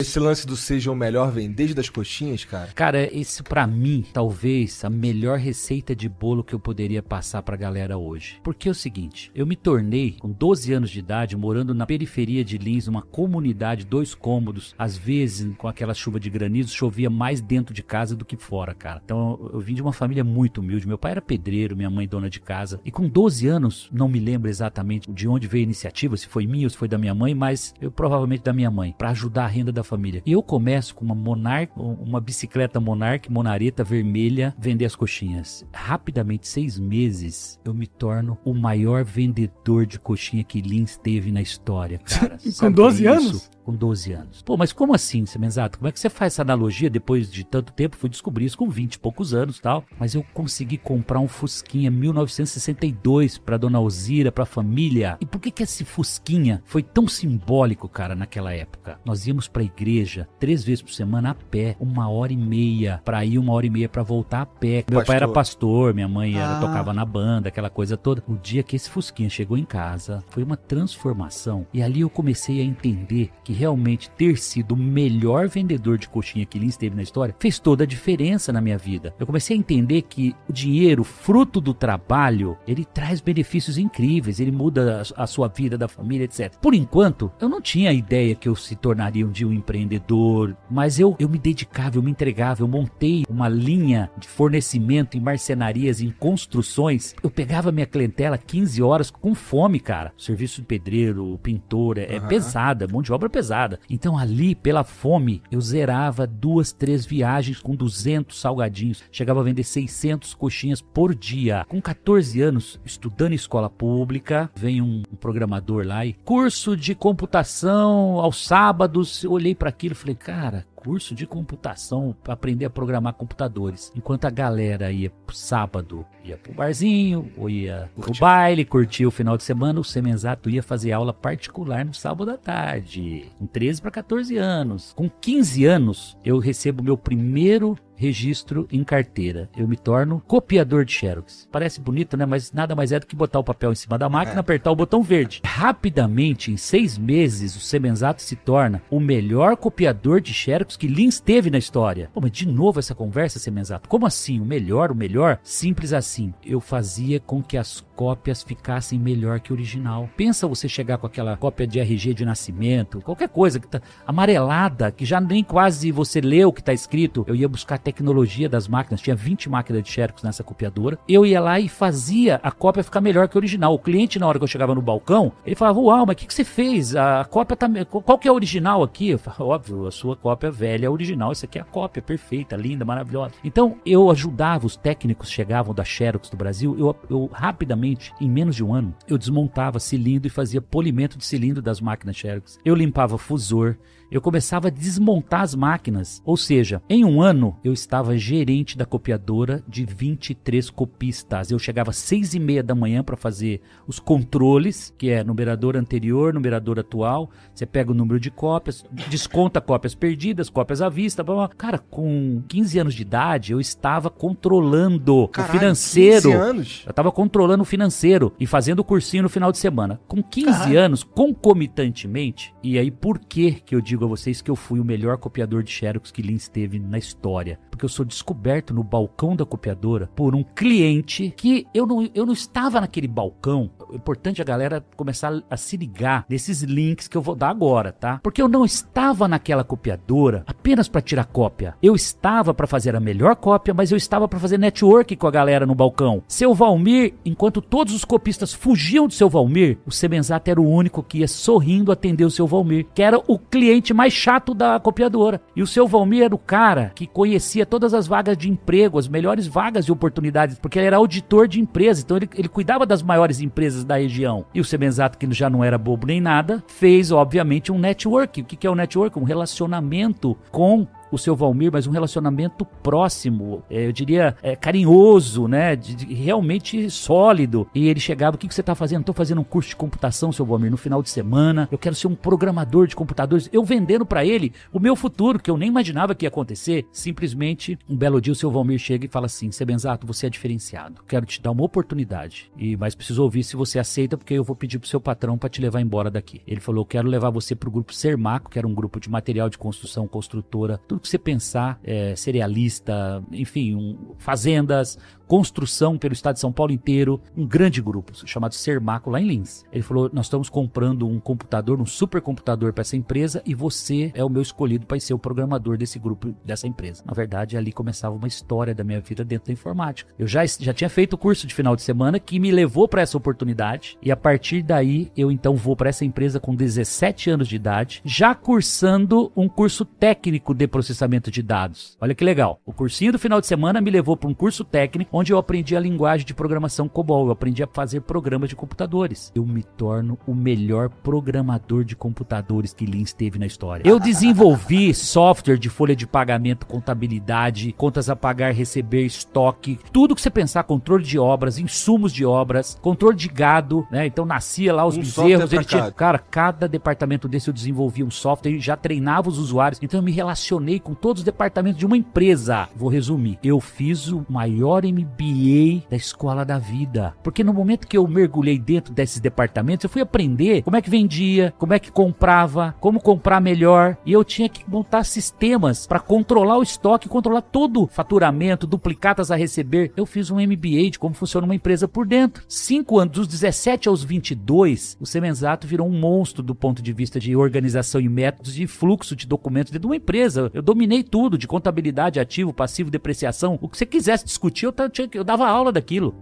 Esse lance do seja o melhor vem desde as coxinhas, cara. Cara, esse pra mim, talvez a melhor receita de bolo que eu poderia passar pra galera hoje. Porque é o seguinte, eu me tornei com 12 anos de idade morando na periferia de Lins, uma comunidade, dois cômodos, às vezes com aquela chuva de granizo, chovia mais dentro de casa do que fora, cara. Então eu vim de uma família muito humilde. Meu pai era pedreiro, minha mãe dona de casa. E com 12 anos, não me lembro exatamente de onde veio a iniciativa, se foi minha ou se foi da minha mãe, mas eu provavelmente da minha mãe, para ajudar a renda da família. E eu começo com uma Monarch, uma bicicleta Monarch, Monareta vermelha, vender as coxinhas. Rapidamente, seis meses, eu me torno o maior vendedor de coxinha que Lins teve na história, cara. Com Sabe 12 isso? anos? Com 12 anos. Pô, mas como assim, Semenzato? Como é que você faz essa analogia depois de tanto tempo? Fui descobrir isso com 20 e poucos anos tal. Mas eu consegui comprar um Fusquinha 1962 pra dona Alzira, pra família. E por que que esse Fusquinha foi tão simbólico, cara, naquela época? Nós íamos pra igreja três vezes por semana a pé, uma hora e meia pra ir, uma hora e meia pra voltar a pé. Meu pai era pastor, minha mãe era, Ah. tocava na banda, aquela coisa toda. O dia que esse Fusquinha chegou em casa, foi uma transformação. E ali eu comecei a entender que realmente ter sido o melhor vendedor de coxinha que Lins teve na história fez toda a diferença na minha vida. Eu comecei a entender que o dinheiro, fruto do trabalho, ele traz benefícios incríveis, ele muda a a sua vida, da família, etc. Por enquanto, eu não tinha ideia que eu se tornaria um dia um empreendedor, mas eu, eu me dedicava, eu me entregava, eu montei uma linha de fornecimento em marcenarias, em construções. Eu pegava minha clientela 15 horas com fome, cara. Serviço de pedreiro, pintor, é, é pesada, mão de obra pesada. Então ali, pela fome, eu zerava duas, três viagens com 200 salgadinhos. Chegava a vender 600 coxinhas por dia. Com 14 anos, estudando em escola pública, vem um, um programador lá e curso de computação aos sábados. Eu olhei para aquilo e falei, cara, curso de computação para aprender a programar computadores. Enquanto a galera ia pro sábado, ia pro barzinho, ou ia pro baile, curtia o final de semana, o Semenzato ia fazer aula particular no sábado à tarde. Com 13 para 14 anos. Com 15 anos, eu recebo meu primeiro registro em carteira. Eu me torno copiador de xerox. Parece bonito, né? Mas nada mais é do que botar o papel em cima da máquina, apertar o botão verde. Rapidamente, em seis meses, o Semenzato se torna o melhor copiador de xerox que Lins teve na história. Pô, mas de novo essa conversa, Semenzato? Como assim? O melhor, o melhor? Simples assim. Eu fazia com que as cópias ficassem melhor que o original. Pensa você chegar com aquela cópia de RG de nascimento, qualquer coisa que tá amarelada, que já nem quase você leu o que tá escrito. Eu ia buscar tecnologia das máquinas, tinha 20 máquinas de xerox nessa copiadora. Eu ia lá e fazia a cópia ficar melhor que o original. O cliente, na hora que eu chegava no balcão, ele falava: Uau, mas o que, que você fez? A cópia tá. Qual que é a original aqui? Eu falava, Óbvio, a sua cópia velha é a original. Isso aqui é a cópia perfeita, linda, maravilhosa. Então eu ajudava os técnicos chegavam da Xerox do Brasil. Eu, eu rapidamente, em menos de um ano, eu desmontava cilindro e fazia polimento de cilindro das máquinas Xerox. Eu limpava fusor. Eu começava a desmontar as máquinas. Ou seja, em um ano eu estava gerente da copiadora de 23 copistas. Eu chegava às seis e meia da manhã para fazer os controles, que é numerador anterior, numerador atual. Você pega o número de cópias, desconta cópias perdidas, cópias à vista. Blá, blá. Cara, com 15 anos de idade eu estava controlando Caralho, o financeiro. 15 anos? Eu tava controlando o financeiro e fazendo o cursinho no final de semana. Com 15 Caralho. anos, concomitantemente, e aí por que que eu digo a vocês que eu fui o melhor copiador de Xerox que Lins teve na história? Porque eu sou descoberto no balcão da copiadora por um cliente que eu não, eu não estava naquele balcão. É importante a galera começar a se ligar nesses links que eu vou dar agora, tá? Porque eu não estava naquela copiadora apenas para tirar cópia. Eu estava para fazer a melhor cópia, mas eu estava para fazer network com a galera no balcão. Seu Valmir, enquanto todos os copistas fugiam do seu Valmir, o Semenzato era o único que ia sorrindo atender o seu Valmir, que era o cliente mais chato da copiadora. E o seu Valmir era o cara que conhecia todas as vagas de emprego, as melhores vagas de oportunidades, porque ele era auditor de empresas, então ele, ele cuidava das maiores empresas da região. E o Semenzato, que já não era bobo nem nada, fez, obviamente, um network. O que é o um network? Um relacionamento com o seu Valmir, mas um relacionamento próximo, é, eu diria é, carinhoso, né? De, de, realmente sólido. E ele chegava: O que, que você está fazendo? Estou fazendo um curso de computação, seu Valmir, no final de semana. Eu quero ser um programador de computadores. Eu vendendo para ele o meu futuro, que eu nem imaginava que ia acontecer. Simplesmente, um belo dia, o seu Valmir chega e fala assim: Sebenzato, você é diferenciado. Quero te dar uma oportunidade. E Mas preciso ouvir se você aceita, porque eu vou pedir pro seu patrão para te levar embora daqui. Ele falou: Quero levar você pro grupo Sermaco, que era um grupo de material de construção, construtora, tudo que você pensar, é, cerealista, enfim, um, fazendas, construção pelo estado de São Paulo inteiro, um grande grupo chamado Sermaco lá em Lins. Ele falou: Nós estamos comprando um computador, um supercomputador para essa empresa e você é o meu escolhido para ser o programador desse grupo, dessa empresa. Na verdade, ali começava uma história da minha vida dentro da informática. Eu já, já tinha feito o curso de final de semana que me levou para essa oportunidade e a partir daí eu então vou para essa empresa com 17 anos de idade, já cursando um curso técnico de processamento de dados. Olha que legal. O cursinho do final de semana me levou para um curso técnico onde eu aprendi a linguagem de programação COBOL, eu aprendi a fazer programas de computadores. Eu me torno o melhor programador de computadores que Lins teve na história. Eu desenvolvi software de folha de pagamento, contabilidade, contas a pagar, receber, estoque, tudo que você pensar, controle de obras, insumos de obras, controle de gado, né? Então nascia lá os um bezerros, ele tinha, cara, cada departamento desse eu desenvolvia um software e já treinava os usuários. Então eu me relacionei com todos os departamentos de uma empresa. Vou resumir. Eu fiz o maior MBA da escola da vida. Porque no momento que eu mergulhei dentro desses departamentos, eu fui aprender como é que vendia, como é que comprava, como comprar melhor. E eu tinha que montar sistemas para controlar o estoque, controlar todo o faturamento, duplicatas a receber. Eu fiz um MBA de como funciona uma empresa por dentro. Cinco anos, dos 17 aos 22, o Semenzato virou um monstro do ponto de vista de organização e métodos de fluxo de documentos dentro de uma empresa. Eu dominei tudo, de contabilidade, ativo, passivo, depreciação. O que você quisesse discutir, eu tinha, eu dava aula daquilo.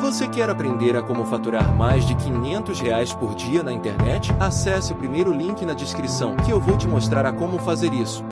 Você quer aprender a como faturar mais de 500 reais por dia na internet? Acesse o primeiro link na descrição que eu vou te mostrar a como fazer isso.